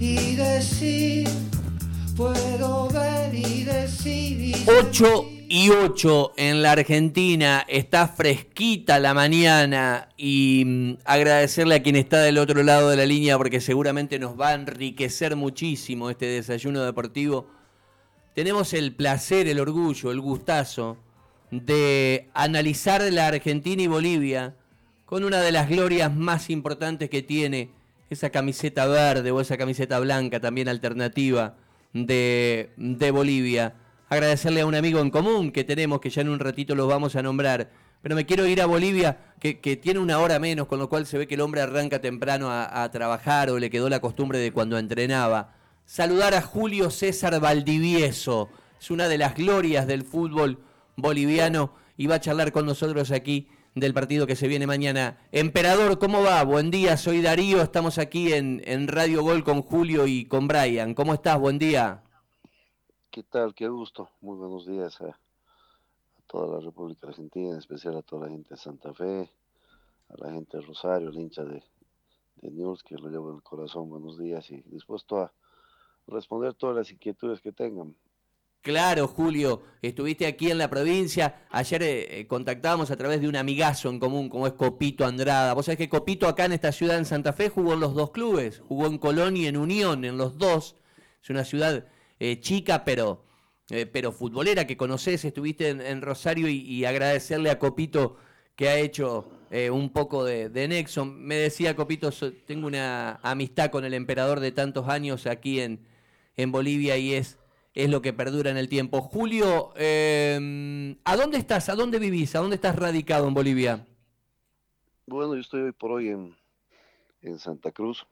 y decir, puedo ver y decir. 8 y 8 en la Argentina, está fresquita la mañana y mm, agradecerle a quien está del otro lado de la línea porque seguramente nos va a enriquecer muchísimo este desayuno deportivo. Tenemos el placer, el orgullo, el gustazo de analizar la Argentina y Bolivia con una de las glorias más importantes que tiene esa camiseta verde o esa camiseta blanca también alternativa de, de Bolivia. Agradecerle a un amigo en común que tenemos, que ya en un ratito los vamos a nombrar. Pero me quiero ir a Bolivia, que, tiene una hora menos, con lo cual se ve que el hombre arranca temprano a, a trabajar o le quedó la costumbre de cuando entrenaba. Saludar a Julio César Valdivieso, es una de las glorias del fútbol boliviano y va a charlar con nosotros aquí del partido que se viene mañana. Emperador, ¿cómo va? Buen día, soy Darío, estamos aquí en, en Radio Gol con Julio y con Brian. ¿Cómo estás? Buen día. ¿Qué tal? Qué gusto. Muy buenos días a, toda la República Argentina, en especial a toda la gente de Santa Fe, a la gente de Rosario, el hincha de, de News, que lo llevo en el corazón. Buenos días y dispuesto a responder todas las inquietudes que tengan. Claro, Julio, estuviste aquí en la provincia. Ayer eh, eh, contactábamos a través de un amigazo en común, como es Copito Andrada. Vos sabés que Copito acá en esta ciudad, en Santa Fe, jugó en los dos clubes. Jugó en Colón y en Unión, en los dos. Es una ciudad eh, chica, pero, pero futbolera que conoces. Estuviste en, Rosario y, agradecerle a Copito que ha hecho un poco de, de, nexo. Me decía Copito, tengo una amistad con el emperador de tantos años aquí en, en Bolivia y es es lo que perdura en el tiempo. Julio, em, ¿a dónde estás? ¿A dónde vivís? ¿A dónde estás radicado en Bolivia? Bueno, yo estoy hoy por hoy en, en Santa Cruz,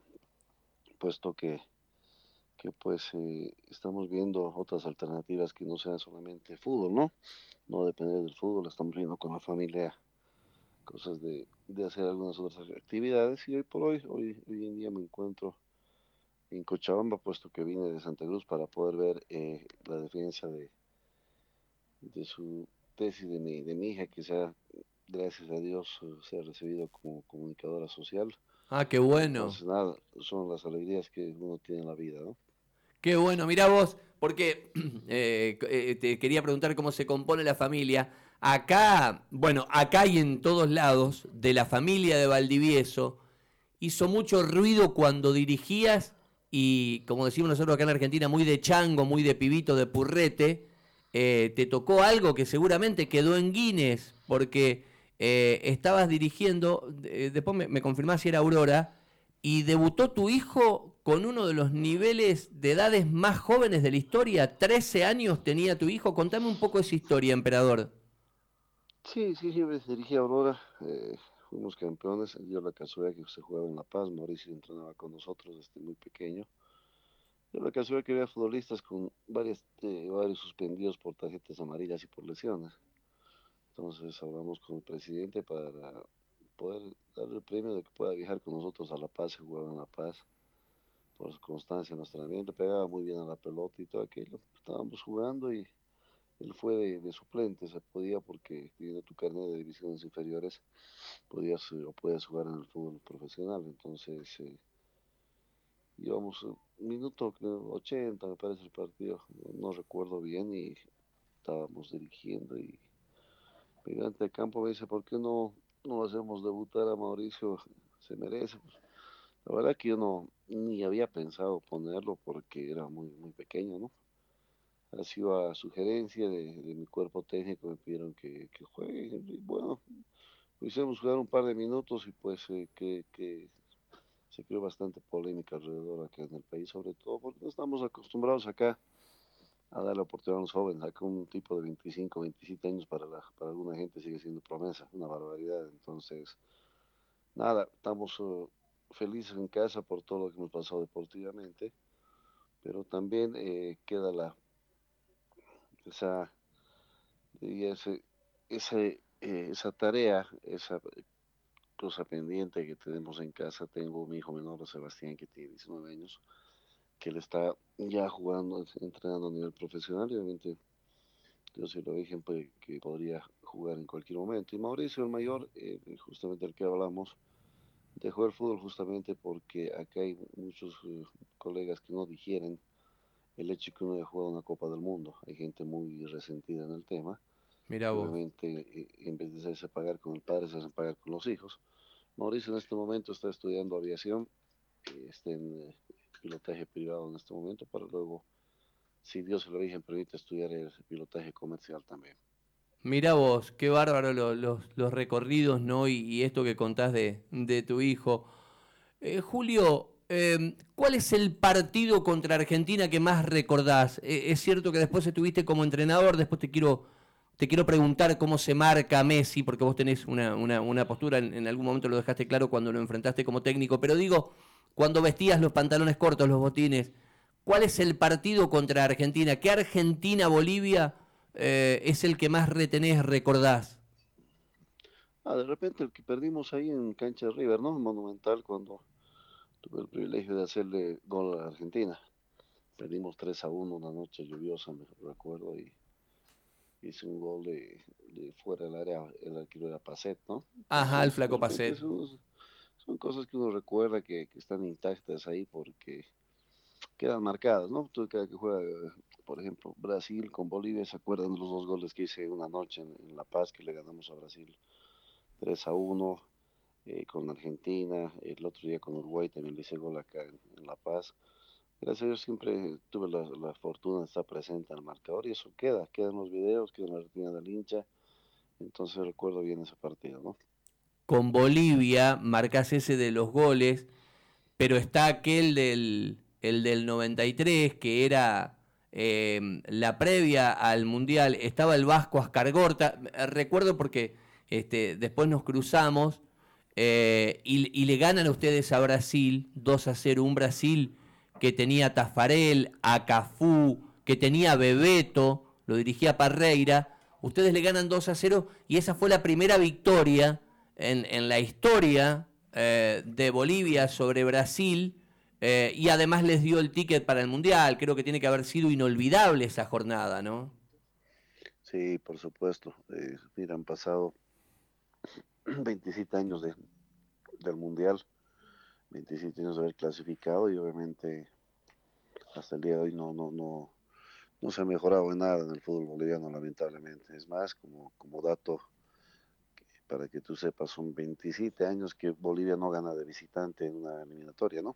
puesto que, que pues eh, estamos viendo otras alternativas que no sean solamente fútbol, ¿no? No depender del fútbol, estamos viendo con la familia cosas de, de hacer algunas otras actividades y hoy por hoy, hoy, hoy en día me encuentro en Cochabamba, puesto que vine de Santa Cruz para poder ver eh, la defensa de, de su tesis de mi, de mi hija, que sea, gracias a Dios, se ha recibido como comunicadora social. Ah, qué bueno. Entonces, nada, son las alegrías que uno tiene en la vida, ¿no? Qué bueno, mira vos, porque eh, eh, te quería preguntar cómo se compone la familia. Acá, bueno, acá y en todos lados, de la familia de Valdivieso, hizo mucho ruido cuando dirigías y como decimos nosotros acá en Argentina, muy de chango, muy de pibito, de purrete, eh, te tocó algo que seguramente quedó en Guinness, porque eh, estabas dirigiendo, eh, después me, confirmás si era Aurora, y debutó tu hijo con uno de los niveles de edades más jóvenes de la historia, 13 años tenía tu hijo, contame un poco esa historia, emperador. Sí, sí, sí, dirigí a Aurora, fuimos campeones, dio la casualidad que se jugaba en La Paz, Mauricio entrenaba con nosotros desde muy pequeño. Dio la casualidad que había futbolistas con varios suspendidos por tarjetas amarillas y por lesiones. Entonces hablamos con el presidente para poder darle el premio de que pueda viajar con nosotros a La Paz, se jugaba en La Paz. Por su constancia en nuestro ambiente, pegaba muy bien a la pelota y todo aquello. Estábamos jugando y él fue de, suplente, se podía porque teniendo tu carnet de divisiones inferiores podías eh, o puedes jugar en el fútbol profesional. Entonces eh, íbamos un minuto 80 me parece el partido, no, recuerdo bien y estábamos dirigiendo y gigante de campo me dice, ¿por qué no, no hacemos debutar a Mauricio? Se merece. Pues, la verdad que yo no ni había pensado ponerlo porque era muy muy pequeño, ¿no? Ha sido a sugerencia de, mi cuerpo técnico, me pidieron que, juegue. Y bueno, hicimos jugar un par de minutos y pues eh, que, se creó bastante polémica alrededor acá en el país, sobre todo porque no estamos acostumbrados acá a dar la oportunidad a los jóvenes. Acá un tipo de 25, 27 años para, la, para alguna gente sigue siendo promesa, una barbaridad. Entonces, nada, estamos uh, felices en casa por todo lo que hemos pasado deportivamente, pero también eh, queda la esa, ese, ese, eh, esa tarea, esa cosa pendiente que tenemos en casa. Tengo mi hijo menor, Sebastián, que tiene 19 años, que él está ya jugando, entrenando a nivel profesional y obviamente yo se lo dije pues, que podría jugar en cualquier momento. Y Mauricio, el mayor, eh, justamente el que hablamos, dejó el fútbol justamente porque acá hay muchos eh, colegas que no digieren el hecho que uno haya jugado una Copa del Mundo. Hay gente muy resentida en el tema. Mira vos. Obviamente, eh, en vez de hacerse pagar con el padre, se hacen pagar con los hijos. Mauricio en este momento está estudiando aviación, está en pilotaje privado en este momento, para luego, si Dios se lo permite estudiar el pilotaje comercial también. Mira vos, qué bárbaro los, los recorridos, ¿no? Y, esto que contás de, de tu hijo. Eh, Julio, em, ¿cuál es el partido contra Argentina que más recordás? Eh, es cierto que después estuviste como entrenador, después te quiero, te quiero preguntar cómo se marca Messi, porque vos tenés una, una, una postura, en, algún momento lo dejaste claro cuando lo enfrentaste como técnico, pero digo, cuando vestías los pantalones cortos, los botines, ¿cuál es el partido contra Argentina? ¿Qué Argentina-Bolivia? Eh, es el que más retenés, recordás? Ah, de repente el que perdimos ahí en Cancha de River, ¿no? Monumental cuando tuve el privilegio de hacerle gol a Argentina. Perdimos 3 a 1 una noche lluviosa, me recuerdo, y hice un gol de, fuera del área, el arquero era Pacet, ¿no? Ajá, el flaco Pacet. Son, cosas que uno recuerda que, que, están intactas ahí porque quedan marcadas, ¿no? Tú cada que juega por ejemplo, Brasil con Bolivia, ¿se acuerdan de los dos goles que hice una noche en, La Paz que le ganamos a Brasil 3 a 1? Eh, con Argentina, el otro día con Uruguay también le hice gol acá en, La Paz. Gracias a Dios siempre tuve la, fortuna de estar presente en el marcador y eso queda, quedan los videos, queda en la retina del hincha. Entonces recuerdo bien ese partido, ¿no? Con Bolivia marcas ese de los goles, pero está aquel del, el del 93 que era Em, la previa al Mundial estaba el Vasco Ascargorta, recuerdo porque este, después nos cruzamos eh, y, le ganan a ustedes a Brasil 2 a 0, un Brasil que tenía Tafarel, a que tenía Bebeto, lo dirigía Parreira, ustedes le ganan 2 a 0 y esa fue la primera victoria en, la historia eh, de Bolivia sobre Brasil eh, y además les dio el ticket para el Mundial. Creo que tiene que haber sido inolvidable esa jornada, ¿no? Sí, por supuesto. Eh, mira, han pasado 27 años de, del Mundial, 27 años de haber clasificado y obviamente hasta el día de hoy no, no, no, no se ha mejorado en nada en el fútbol boliviano, lamentablemente. Es más, como, como dato, para que tú sepas, son 27 años que Bolivia no gana de visitante en una eliminatoria, ¿no?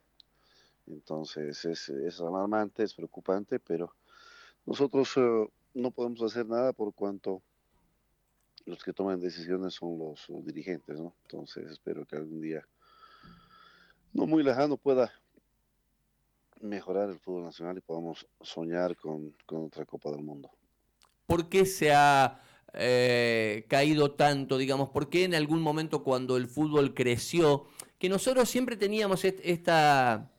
Entonces es, es alarmante, es preocupante, pero nosotros eh, no podemos hacer nada por cuanto los que toman decisiones son los, dirigentes, ¿no? Entonces espero que algún día, no muy lejano, pueda mejorar el fútbol nacional y podamos soñar con, otra Copa del Mundo. ¿Por qué se ha eh, caído tanto, digamos? ¿Por qué en algún momento cuando el fútbol creció, que nosotros siempre teníamos esta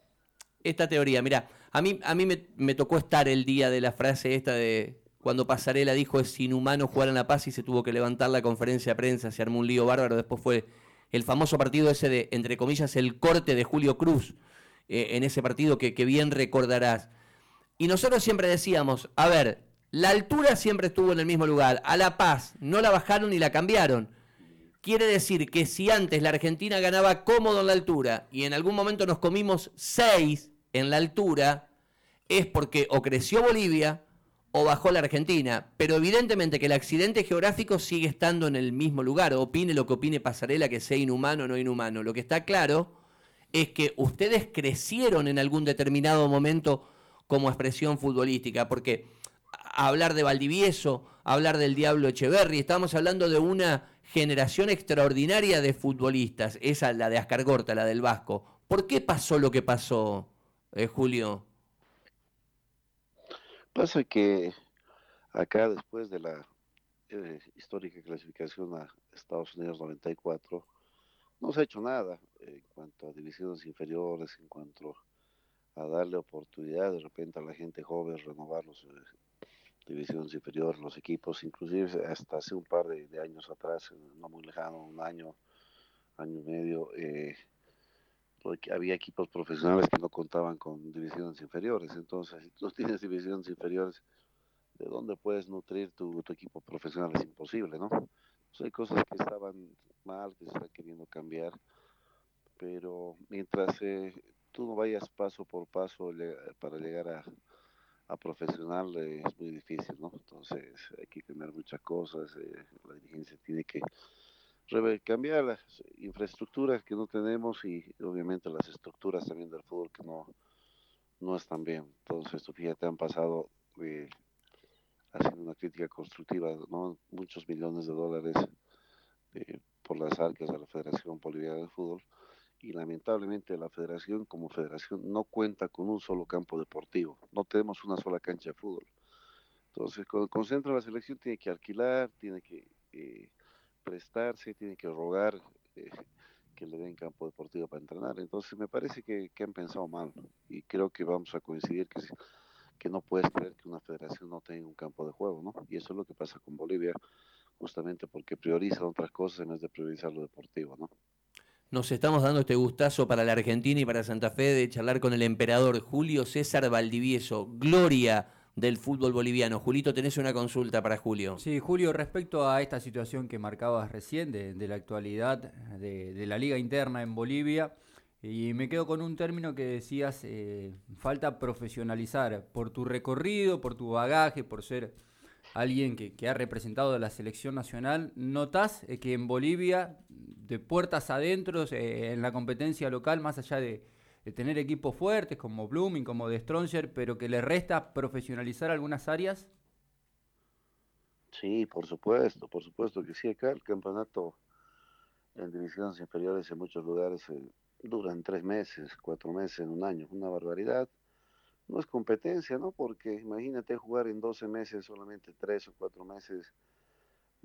esta teoría. Mira, a mí, a mí me, tocó estar el día de la frase esta de cuando Pasarela dijo es inhumano jugar en La Paz y se tuvo que levantar la conferencia de prensa, se armó un lío bárbaro, después fue el famoso partido ese de, entre comillas, el corte de Julio Cruz, eh, en ese partido que, que bien recordarás. Y nosotros siempre decíamos, a ver, la altura siempre estuvo en el mismo lugar, a La Paz no la bajaron ni la cambiaron. Quiere decir que si antes la Argentina ganaba cómodo en la altura y en algún momento nos comimos seis en la altura es porque o creció Bolivia o bajó la Argentina. Pero evidentemente que el accidente geográfico sigue estando en el mismo lugar. Opine lo que opine Pasarela, que sea inhumano o no inhumano. Lo que está claro es que ustedes crecieron en algún determinado momento como expresión futbolística. Porque hablar de Valdivieso, hablar del Diablo Echeverry, estamos hablando de una generación extraordinaria de futbolistas. Esa, la de Ascargorta, la del Vasco. ¿Por qué pasó lo que pasó? eh, Julio? Pasa que acá después de la eh, histórica clasificación a Estados Unidos 94, no se ha hecho nada en cuanto a divisiones inferiores, en cuanto a darle oportunidad de repente a la gente joven, renovar los eh, divisiones inferiores, los equipos, inclusive hasta hace un par de, de, años atrás, no muy lejano, un año, año y medio, eh, porque había equipos profesionales que no contaban con divisiones inferiores. Entonces, si tú tienes divisiones inferiores, ¿de dónde puedes nutrir tu, equipo profesional? Es imposible, ¿no? hay cosas que estaban mal, que se están queriendo cambiar, pero mientras eh, tú no vayas paso por paso para llegar a, a profesional eh, es muy difícil, ¿no? Entonces hay que cambiar muchas cosas, eh, la dirigencia tiene que cambiar las infraestructuras que no tenemos y obviamente las estructuras también del fútbol que no, no están bien. Entonces, tú fíjate, han pasado eh, haciendo una crítica constructiva, ¿no? Muchos millones de dólares por las arcas de la Federación Boliviana de Fútbol y lamentablemente la federación como federación no cuenta con un solo campo deportivo, no tenemos una sola cancha de fútbol. Entonces, cuando concentra la selección tiene que alquilar, tiene que eh, prestarse, tiene que rogar eh, que le den campo deportivo para entrenar. Entonces, me parece que, han pensado mal y creo que vamos a coincidir que, que no puedes creer que una federación no tenga un campo de juego, ¿no? Y eso es lo que pasa con Bolivia, justamente porque priorizan otras cosas en vez de priorizar lo deportivo, ¿no? Nos estamos dando este gustazo para la Argentina y para Santa Fe de charlar con el emperador Julio César Valdivieso, gloria del fútbol boliviano. Julito, tenés una consulta para Julio. Sí, Julio, respecto a esta situación que marcabas recién de, la actualidad de, la liga interna en Bolivia, y me quedo con un término que decías, eh, falta profesionalizar por tu recorrido, por tu bagaje, por ser alguien que, ha representado a la selección nacional, ¿notás eh, que en Bolivia, de puertas adentro, eh, en la competencia local, más allá de, tener equipos fuertes como Blooming, como The Stronger, pero que le resta profesionalizar algunas áreas? Sí, por supuesto, por supuesto que sí. Acá el campeonato en divisiones inferiores en muchos lugares eh, duran tres meses, cuatro meses, en un año, una barbaridad no es competencia, ¿no? Porque imagínate jugar en 12 meses, solamente 3 o 4 meses,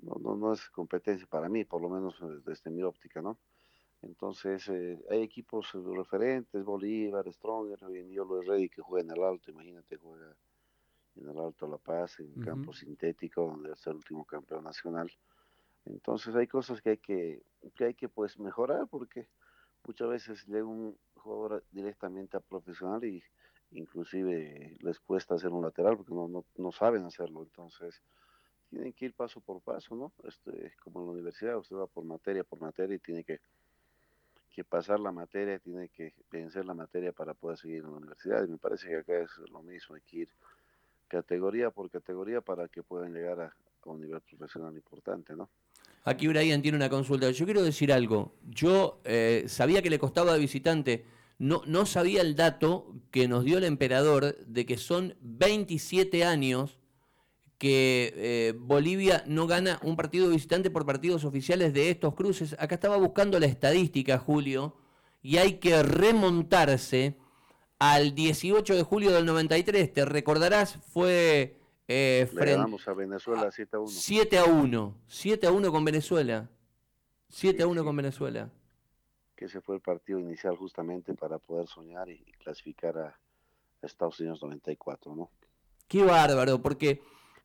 no, no, no es competencia para mí, por lo menos desde mi óptica, ¿no? Entonces, eh, hay equipos referentes, Bolívar, Stronger, hoy en día lo de Ready que juega en el Alto, imagínate, juega en el Alto La Paz, en campo sintético, donde es el último campeón nacional. Entonces, hay cosas que hay que, que hay que pues mejorar, porque muchas veces llega un jugador directamente a profesional y inclusive les cuesta hacer un lateral porque no, no, no, saben hacerlo, entonces tienen que ir paso por paso, ¿no? Este, como en la universidad, usted va por materia por materia y tiene que, pasar la materia, tiene que vencer la materia para poder seguir en la universidad, y me parece que acá es lo mismo, hay que ir categoría por categoría para que puedan llegar a, un nivel profesional importante, ¿no? Aquí Brian tiene una consulta. Yo quiero decir algo. Yo eh, sabía que le costaba de visitante no, no sabía el dato que nos dio el emperador de que son 27 años que eh, Bolivia no gana un partido visitante por partidos oficiales de estos cruces. Acá estaba buscando la estadística, Julio, y hay que remontarse al 18 de julio del 93. Te recordarás, fue... Eh, frente, a Venezuela 7 a 1. 7 a 1. 7 a 1 con Venezuela. 7 a 1 con Venezuela que ese fue el partido inicial justamente para poder soñar y, clasificar a, Estados Unidos 94, ¿no? Qué bárbaro, porque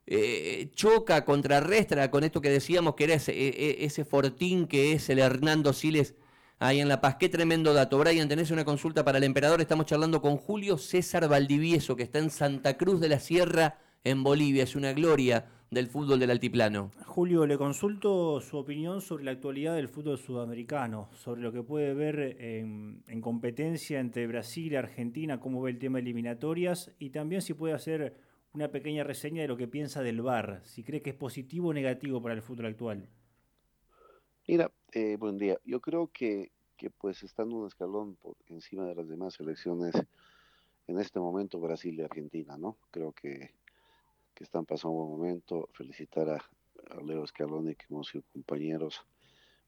eh, choca, contrarrestra con esto que decíamos que era ese, e, e, ese, fortín que es el Hernando Siles ahí en La Paz. Qué tremendo dato. Brian, tenés una consulta para el emperador. Estamos charlando con Julio César Valdivieso, que está en Santa Cruz de la Sierra, en Bolivia. Es una gloria del fútbol del altiplano. Julio, le consulto su opinión sobre la actualidad del fútbol sudamericano, sobre lo que puede ver en, competencia entre Brasil y Argentina, cómo ve el tema de eliminatorias y también si puede hacer una pequeña reseña de lo que piensa del VAR, si cree que es positivo o negativo para el fútbol actual. Mira, eh, buen día. Yo creo que, que pues estando un escalón por encima de las demás selecciones, en este momento Brasil y Argentina, ¿no? Creo que que están pasando un buen momento. Felicitar a, Leo Scaloni, que hemos sido compañeros,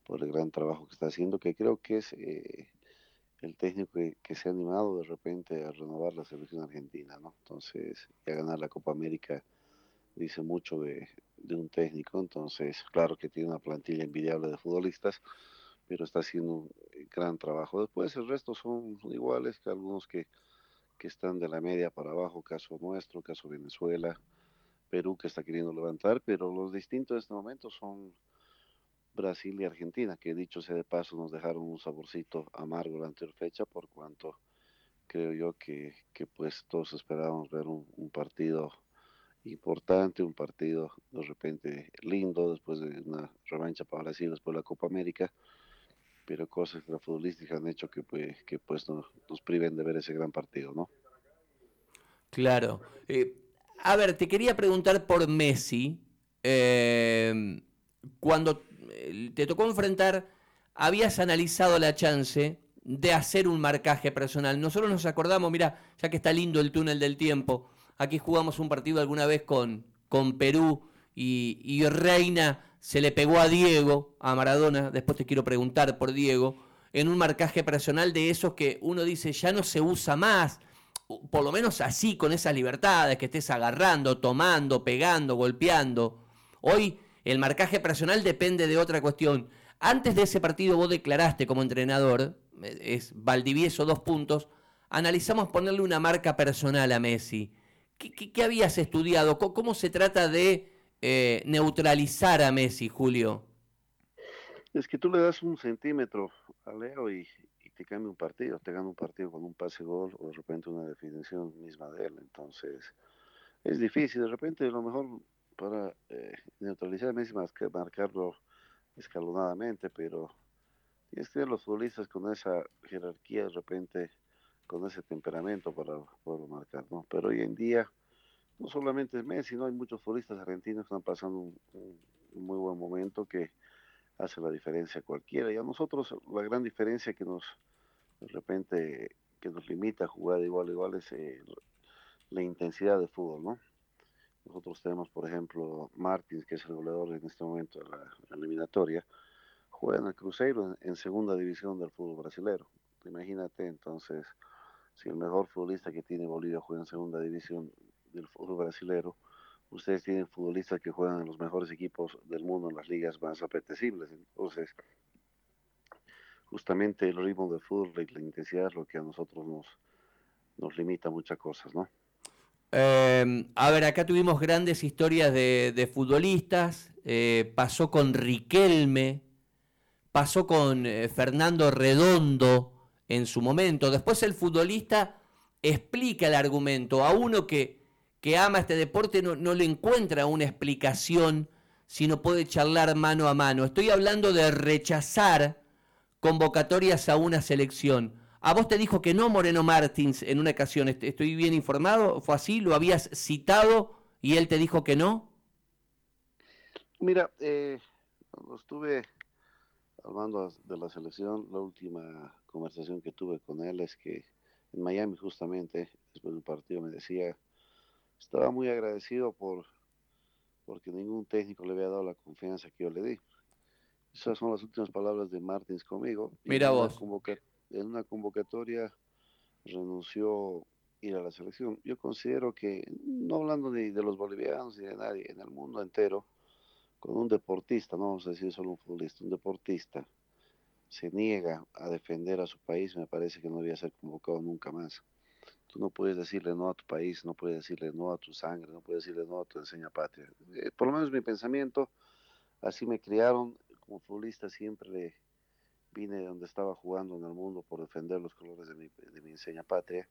por el gran trabajo que está haciendo, que creo que es eh, el técnico que, se ha animado de repente a renovar la selección argentina, ¿no? Entonces, y a ganar la Copa América dice mucho de, un técnico, entonces, claro que tiene una plantilla envidiable de futbolistas, pero está haciendo un gran trabajo. Después el resto son iguales que algunos que, que están de la media para abajo, caso nuestro, caso Venezuela, Perú que está queriendo levantar, pero los distintos en este momento son Brasil y Argentina, que dicho sea de paso nos dejaron un saborcito amargo la anterior fecha, por cuanto creo yo que, pues todos esperábamos ver un, partido importante, un partido de repente lindo después de una revancha para Brasil, después de la Copa América. pero cosas futbolísticas han hecho que, pues, que pues nos, priven de ver ese gran partido, ¿no? Claro. Eh, a ver, te quería preguntar por Messi. Eh, cuando te tocó enfrentar, habías analizado la chance de hacer un marcaje personal. Nosotros nos acordamos, mira, ya que está lindo el túnel del tiempo, aquí jugamos un partido alguna vez con, con Perú y, y Reina se le pegó a Diego, a Maradona, después te quiero preguntar por Diego, en un marcaje personal de esos que uno dice ya no se usa más, por lo menos así, con esas libertades, que estés agarrando, tomando, pegando, golpeando. Hoy el marcaje personal depende de otra cuestión. Antes de ese partido vos declaraste como entrenador, eh, es Valdivieso dos puntos, analizamos ponerle una marca personal a Messi. ¿Qué, habías estudiado? ¿Cómo, se trata de eh, neutralizar a Messi, Julio? Es que tú le das un centímetro a Leo y, te cambia un partido, te gana un partido con un pase gol o de repente una definición misma de él. Entonces, es difícil. De repente, a lo mejor para eh, neutralizar a más que marcarlo escalonadamente, pero tienes que tener los futbolistas con esa jerarquía de repente, con ese temperamento para poderlo marcar, ¿no? Pero hoy en día, no solamente es Messi, ¿no? Hay muchos futbolistas argentinos que están pasando un, muy buen momento que hace la diferencia cualquiera. Y a nosotros la gran diferencia que nos, de repente, que nos limita a jugar de igual a igual es eh, la intensidad de fútbol, ¿no? Nosotros tenemos, por ejemplo, Martins, que es el goleador en este momento de la, eliminatoria, juega en el Cruzeiro en, segunda división del fútbol brasileño. Imagínate entonces, si el mejor futbolista que tiene Bolivia juega en segunda división del fútbol brasileño, ustedes tienen futbolistas que juegan en los mejores equipos del mundo, en las ligas más apetecibles. Entonces, justamente el ritmo del fútbol y la intensidad es lo que a nosotros nos, nos limita muchas cosas, ¿no? Em, a ver, acá tuvimos grandes historias de, futbolistas. Eh, pasó con Riquelme, pasó con eh, Fernando Redondo en su momento. Después el futbolista explica el argumento. A uno que, que ama este deporte no, no le encuentra una explicación si no puede charlar mano a mano. Estoy hablando de rechazar convocatorias a una selección. ¿A vos te dijo que no Moreno Martins en una ocasión? ¿Estoy bien informado? ¿Fue así? ¿Lo habías citado y él te dijo que no? Mira, eh, cuando estuve hablando de la selección, la última conversación que tuve con él es que en Miami justamente, después del partido, me decía, estaba muy agradecido por porque ningún técnico le había dado la confianza que yo le di. Esas son las últimas palabras de Martins conmigo. Mira vos en una convocatoria renunció ir a la selección. Yo considero que, no hablando ni de los bolivianos ni de nadie, en el mundo entero, con un deportista, no vamos a decir solo un futbolista, un deportista, se niega a defender a su país, me parece que no debía ser convocado nunca más. Tú no puedes decirle no a tu país, no puedes decirle no a tu sangre, no puedes decirle no a tu enseña patria. Eh, por lo menos mi pensamiento, así me criaron, como futbolista siempre le vine de donde estaba jugando en el mundo por defender los colores de mi, de mi enseña patria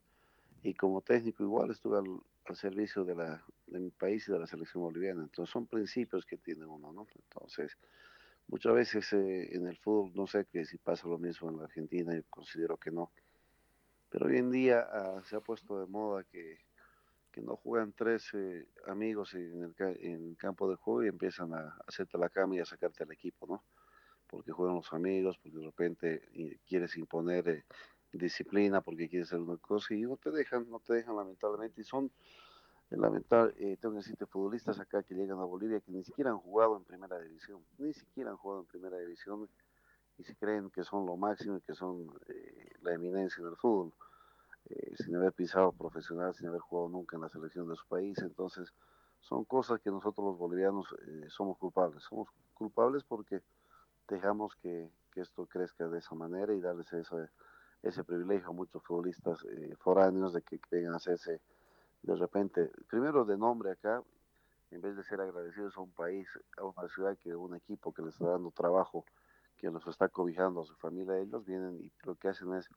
y como técnico igual estuve al, servicio de, la, de mi país y de la selección boliviana. Entonces son principios que tiene uno, ¿no? Entonces, muchas veces eh, en el fútbol, no sé que si pasa lo mismo en la Argentina, yo considero que no. Pero hoy en día ah, se ha puesto de moda que, que no juegan tres amigos en el, en el campo de juego y empiezan a hacerte la cama y a sacarte al equipo, ¿no? Porque juegan los amigos, porque de repente quieres imponer eh, disciplina, porque quieres hacer una cosa y no te dejan, no te dejan lamentablemente. Y son, eh, lamentable, eh, tengo que decirte, futbolistas acá que llegan a Bolivia que ni siquiera han jugado en primera división, ni siquiera han jugado en primera división y se creen que son lo máximo y que son la eminencia del fútbol. sin haber pisado profesional, sin haber jugado nunca en la selección de su país. Entonces, son cosas que nosotros los bolivianos somos culpables. Somos culpables porque dejamos que, esto crezca de esa manera y darles ese, ese privilegio a muchos futbolistas eh, foráneos de que vengan a hacerse de repente, primero de nombre acá, en vez de ser agradecidos a un país, a una ciudad, que un equipo que les está dando trabajo, que los está cobijando a su familia, ellos vienen y lo que hacen es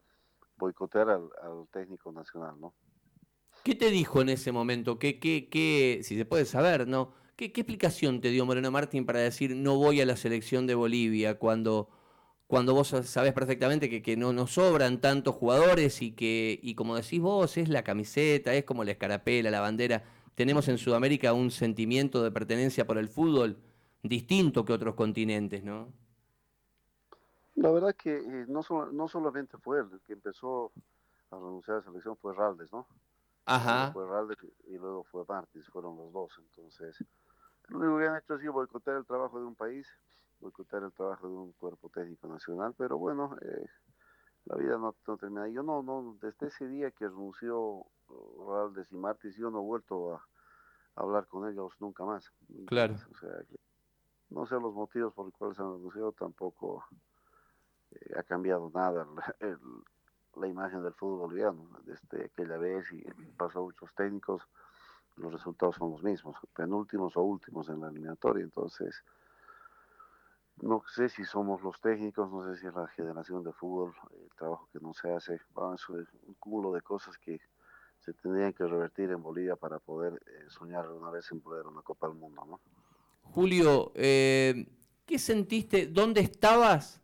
boicotear al, técnico nacional, ¿no? ¿Qué te dijo en ese momento? ¿Qué, qué, qué, si se puede saber, ¿no? ¿Qué, explicación te dio Moreno Martín para decir no voy a la selección de Bolivia cuando, cuando vos sabés perfectamente que, que no nos sobran tantos jugadores y que, y como decís vos, es la camiseta, es como la escarapela, la bandera. Tenemos en Sudamérica un sentimiento de pertenencia por el fútbol distinto que otros continentes, ¿no? La verdad que eh, no, no solamente fue el que empezó a renunciar a la selección, fue Raldes, ¿no? Ajá. Fue Raldes y luego fue Martins, fueron los dos. Entonces, lo único que han hecho ha sido boicotear el trabajo de un país, boicotear el trabajo de un cuerpo técnico nacional, pero bueno, eh, la vida no, termina. Yo no, no, desde ese día que renunció Raldes y Martins, yo no he vuelto a, hablar con ellos nunca más. Claro. O sea, no sé los motivos por los cuales han renunciado, tampoco eh, ha cambiado nada la imagen del fútbol boliviano. Desde aquella vez y pasó muchos técnicos, los resultados son los mismos, penúltimos o últimos en la eliminatoria. Entonces, no sé si somos los técnicos, no sé si es la generación de fútbol, el trabajo que no se hace, bueno, es un cúmulo de cosas que se tendrían que revertir en Bolivia para poder eh, soñar una vez en poder una Copa del Mundo, ¿no? Julio, eh, ¿qué sentiste? ¿Dónde estabas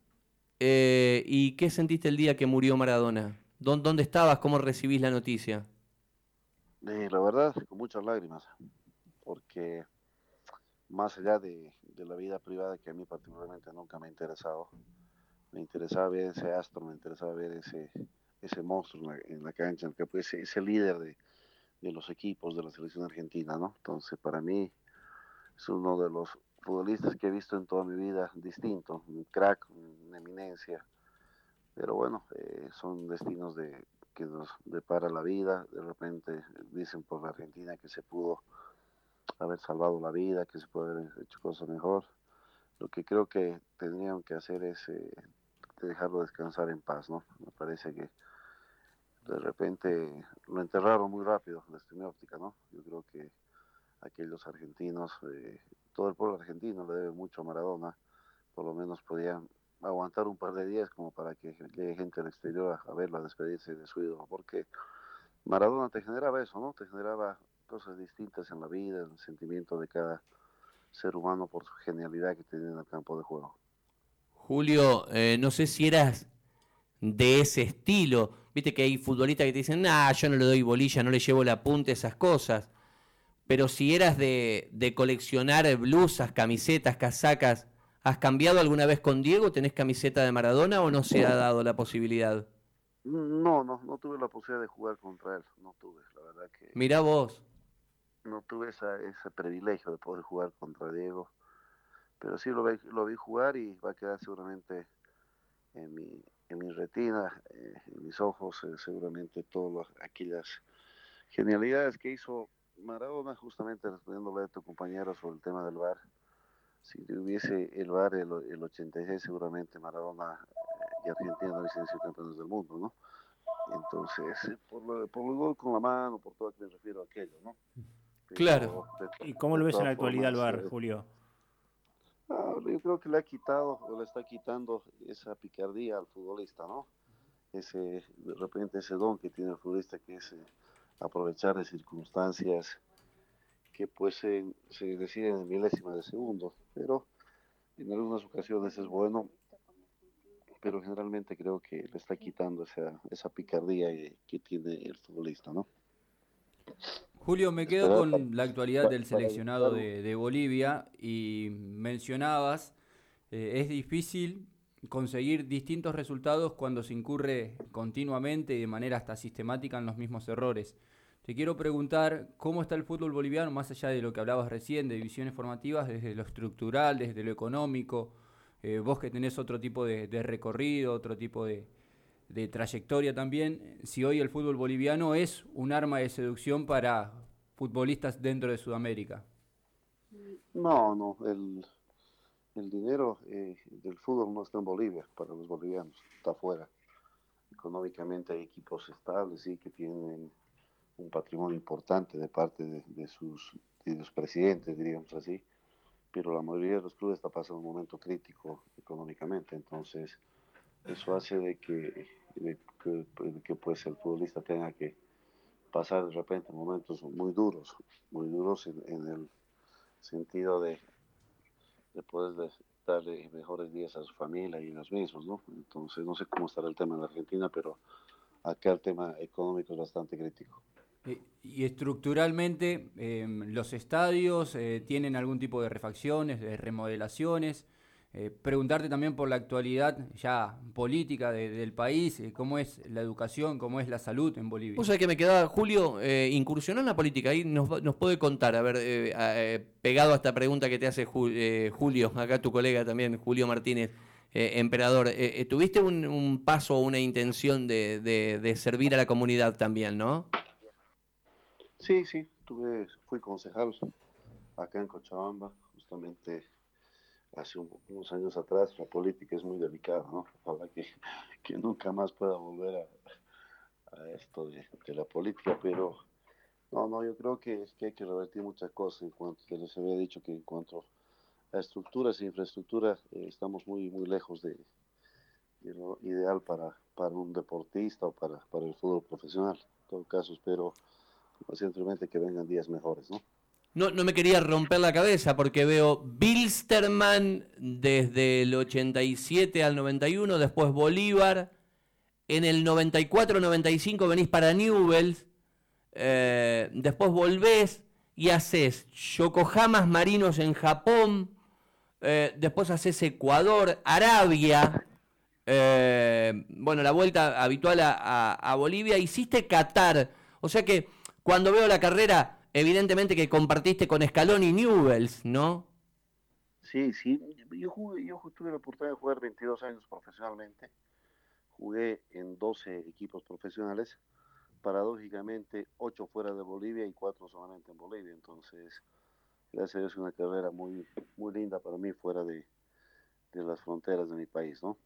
eh, ¿Y qué sentiste el día que murió Maradona? ¿Dónde estabas? ¿Cómo recibís la noticia? La verdad, con muchas lágrimas, porque más allá de, la vida privada que a mí particularmente nunca me ha interesado, me interesaba ver ese astro, me interesaba ver ese, ese monstruo en la, cancha, ese, ese líder de, de, los equipos de la selección argentina, ¿no? Entonces, para mí es uno de los futbolistas que he visto en toda mi vida distinto, un crack, una eminencia. Pero bueno, eh, son destinos de, que nos depara la vida. De repente dicen por la Argentina que se pudo haber salvado la vida, que se puede haber hecho cosas mejor. Lo que creo que tendrían que hacer es eh, dejarlo descansar en paz, ¿no? Me parece que de repente lo enterraron muy rápido desde mi óptica, ¿no? Yo creo que aquellos argentinos eh, todo el pueblo argentino le debe mucho a Maradona, por lo menos podían aguantar un par de días como para que llegue gente del exterior a, verlo, a despedirse de su ídolo, porque Maradona te generaba eso, ¿no? Te generaba cosas distintas en la vida, el sentimiento de cada ser humano por su genialidad que tenía en el campo de juego. Julio, eh, no sé si eras de ese estilo. Viste que hay futbolistas que te dicen, nah, yo no le doy bolilla, no le llevo la punta, esas cosas pero si eras de, coleccionar blusas, camisetas, casacas, ¿has cambiado alguna vez con Diego? ¿Tenés camiseta de Maradona o no se ha dado la posibilidad? No, no, no tuve la posibilidad de jugar contra él, no tuve, la verdad que... Mira vos. No tuve esa, ese privilegio de poder jugar contra Diego, pero sí lo vi, lo vi jugar y va a quedar seguramente en mi, en mi retina, eh, en mis ojos, eh, seguramente todas aquellas genialidades que hizo Maradona, justamente respondiéndole a tu compañero sobre el tema del VAR, si hubiese el VAR el, el 86, seguramente Maradona eh, y Argentina no hubiesen sido campeones del mundo, ¿no? Entonces, eh, por, lo, por el gol con la mano, por todo lo que me refiero a aquello, ¿no? claro. ¿Y cómo lo ves en la actualidad el VAR, eh, Julio? Ah, yo creo que le ha quitado, o le está quitando esa picardía al futbolista, ¿no? Ese, de repente, ese don que tiene el futbolista que es aprovechar de circunstancias que pues se, deciden en milésimas de segundo, pero en algunas ocasiones es bueno, pero generalmente creo que le está quitando esa, esa picardía que tiene el futbolista, ¿no? Julio, me quedo con la actualidad del seleccionado de, Bolivia y mencionabas, eh, es difícil conseguir distintos resultados cuando se incurre continuamente y de manera hasta sistemática en los mismos errores. Te quiero preguntar cómo está el fútbol boliviano, más allá de lo que hablabas recién, de divisiones formativas, desde lo estructural, desde lo económico, eh, vos que tenés otro tipo de, recorrido, otro tipo de, trayectoria también, si hoy el fútbol boliviano es un arma de seducción para futbolistas dentro de Sudamérica. No, no, el, dinero eh, del fútbol no está en Bolivia para los bolivianos, está afuera. Económicamente hay equipos estables, sí, que tienen un patrimonio importante de parte de, sus, de los presidentes, diríamos así, pero la mayoría de los clubes está pasando un momento crítico económicamente, entonces eso hace de que, que, pues el futbolista tenga que pasar de repente momentos muy duros, muy duros en, el sentido de, de poder darle mejores días a su familia y a los mismos, ¿no? Entonces, no sé cómo estará el tema en Argentina, pero acá el tema económico es bastante crítico. Y estructuralmente, em, ¿los estadios eh, tienen algún tipo de refacciones, de remodelaciones? Eh, preguntarte también por la actualidad ya política del país, eh, cómo es la educación, cómo es la salud en Bolivia. Vos sabés que me quedaba, Julio, eh, incursionó en la política, ahí nos, puede contar, a ver, pegado a esta pregunta que te hace Julio, acá tu colega también, Julio Martínez, emperador, ¿tuviste un, paso o una intención de, de, servir a la comunidad también, no? Sí, sí, tuve, fui concejal acá en Cochabamba, justamente hace unos años atrás, la política es muy delicada, ¿no? Para que, que nunca más pueda volver a, esto de, la política, pero no, no, yo creo que, que hay que revertir muchas cosas en cuanto, que les había dicho que en cuanto a estructuras e infraestructuras, eh, estamos muy, muy lejos de, de, lo ideal para, para un deportista o para, para el fútbol profesional. En todo caso, espero simplemente que vengan días mejores, ¿no? no, no me quería romper la cabeza porque veo Bilsterman desde el 87 al 91, después Bolívar, en el 94-95 venís para Newells, eh, después volvés y haces Yokohamas Marinos en Japón, eh, después haces Ecuador, Arabia, eh, bueno, la vuelta habitual a Bolivia, hiciste Qatar, o sea que cuando veo la carrera evidentemente que compartiste con Scaloni y Newells, ¿no? Sí, sí. Yo, jugué, yo tuve la oportunidad de jugar 22 años profesionalmente. Jugué en 12 equipos profesionales. Paradójicamente, 8 fuera de Bolivia y 4 solamente en Bolivia. Entonces, gracias a Dios, una carrera muy, muy linda para mí fuera de, de las fronteras de mi país, ¿no?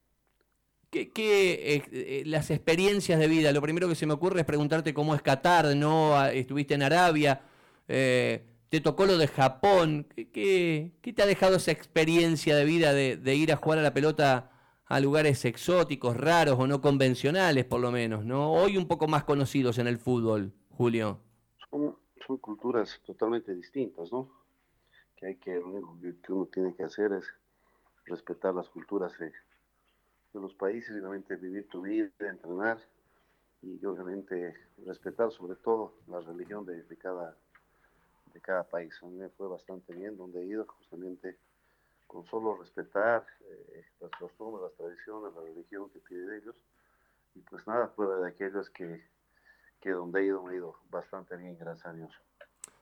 ¿Qué, qué eh, las experiencias de vida? Lo primero que se me ocurre es preguntarte cómo es Qatar, ¿no? Ah, estuviste en Arabia, eh, te tocó lo de Japón. ¿Qué, te ha dejado esa experiencia de vida de, ir a jugar a la pelota a lugares exóticos, raros o no convencionales, por lo menos? ¿no? Hoy un poco más conocidos en el fútbol, Julio. Son, culturas totalmente distintas, ¿no? Que hay que, lo único que uno tiene que hacer es respetar las culturas de, de los países, obviamente vivir tu vida, entrenar y obviamente respetar sobre todo la religión de, de cada de cada país. A mí me fue bastante bien donde he ido, justamente con solo respetar eh, las costumbres, las tradiciones, la religión que tienen ellos. Y pues nada, prueba de aquellos que, que donde he ido me he ido bastante bien, gracias a Dios.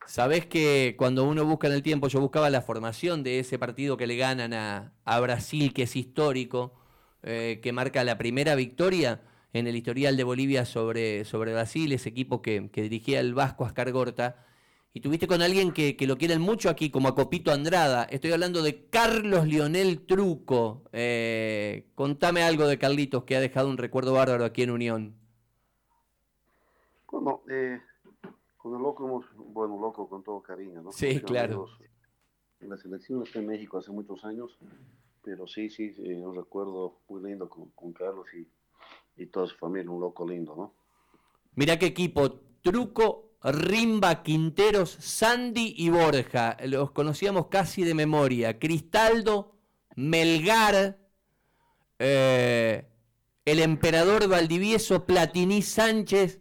Sabes que cuando uno busca en el tiempo, yo buscaba la formación de ese partido que le ganan a, a Brasil, que es histórico, eh, que marca la primera victoria en el historial de Bolivia sobre, sobre Brasil, ese equipo que, que dirigía el Vasco Ascargorta y tuviste con alguien que, lo quieren mucho aquí, como a Copito Andrada. Estoy hablando de Carlos Lionel Truco. Eh, contame algo de Carlitos, que ha dejado un recuerdo bárbaro aquí en Unión. Bueno, eh, con el loco hemos, bueno, loco con todo cariño, ¿no? Sí, claro. En la selección está en México hace muchos años, pero sí, sí, un recuerdo muy lindo con, con Carlos y, y toda su familia, un loco lindo, ¿no? Mira qué equipo, Truco Rimba, Quinteros, Sandy y Borja. Los conocíamos casi de memoria. Cristaldo, Melgar, eh, el emperador Valdivieso, Platini Sánchez,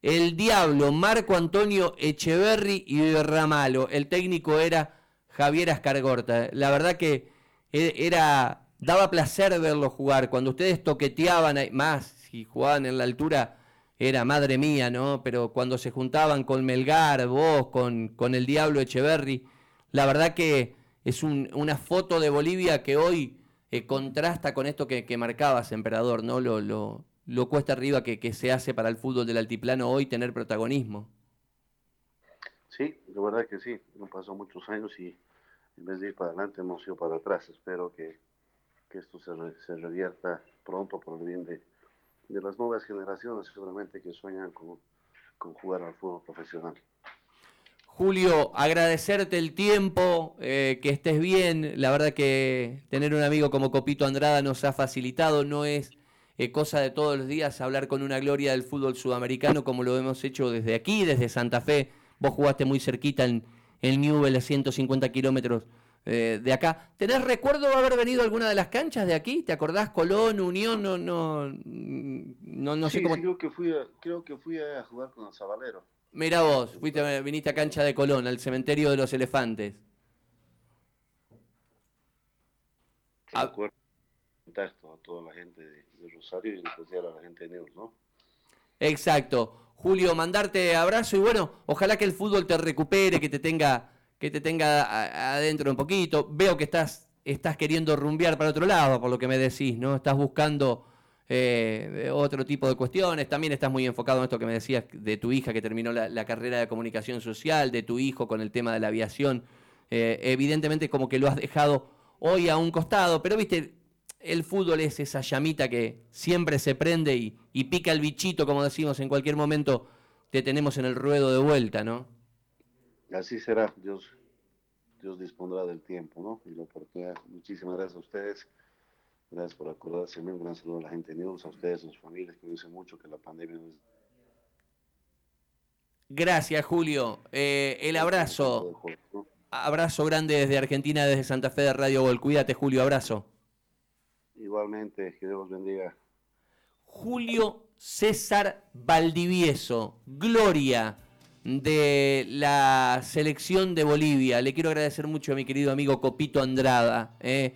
el Diablo, Marco Antonio Echeverry y Ramalo. El técnico era Javier Ascargorta. La verdad que era daba placer verlo jugar. Cuando ustedes toqueteaban, más si jugaban en la altura era madre mía, ¿no? Pero cuando se juntaban con Melgar, vos, con, con el Diablo Echeverry, la verdad que es una foto de Bolivia que hoy eh, contrasta con esto que, marcabas, emperador, ¿no? Lo, lo, lo cuesta arriba que, que, se hace para el fútbol del altiplano hoy tener protagonismo. Sí, de verdad que sí, han pasado muchos años y en vez de ir para adelante hemos ido para atrás. Espero que, que esto se, se revierta pronto por el bien de, de las nuevas generaciones seguramente que sueñan con, jugar al fútbol profesional. Julio, agradecerte el tiempo, eh, que estés bien. La verdad que tener un amigo como Copito Andrada nos ha facilitado, no es eh, cosa de todos los días hablar con una gloria del fútbol sudamericano como lo hemos hecho desde aquí, desde Santa Fe. Vos jugaste muy cerquita en el Newell a 150 kilómetros eh, de acá. ¿Tenés recuerdo de haber venido a alguna de las canchas de aquí? ¿Te acordás? Colón, Unión, no, no, no, no sé cómo. creo que fui a, creo que fui a jugar con el Sabalero. Mira vos, fuiste, viniste a cancha de Colón, al cementerio de los elefantes. a... a toda la gente de, Rosario y en especial a la gente de Neus, ¿no? Exacto. Julio, mandarte abrazo y bueno, ojalá que el fútbol te recupere, que te tenga, que te tenga adentro un poquito. Veo que estás, estás queriendo rumbear para otro lado, por lo que me decís, ¿no? Estás buscando eh, otro tipo de cuestiones. También estás muy enfocado en esto que me decías de tu hija que terminó la, carrera de comunicación social, de tu hijo con el tema de la aviación. Eh, evidentemente como que lo has dejado hoy a un costado, pero viste, el fútbol es esa llamita que siempre se prende y, pica el bichito, como decimos, en cualquier momento te tenemos en el ruedo de vuelta, ¿no? Así será, Dios, Dios dispondrá del tiempo, ¿no? Y la oportunidad. Muchísimas gracias a ustedes. Gracias por acordarse de mí. Un gran saludo a la gente de News, a ustedes, a sus familias, que dicen mucho que la pandemia no es... Gracias, Julio. Eh, el abrazo. Abrazo grande desde Argentina, desde Santa Fe de Radio Gol. Cuídate, Julio, abrazo. Igualmente, que Dios bendiga. Julio César Valdivieso, gloria de la selección de Bolivia. Le quiero agradecer mucho a mi querido amigo Copito Andrada. Eh.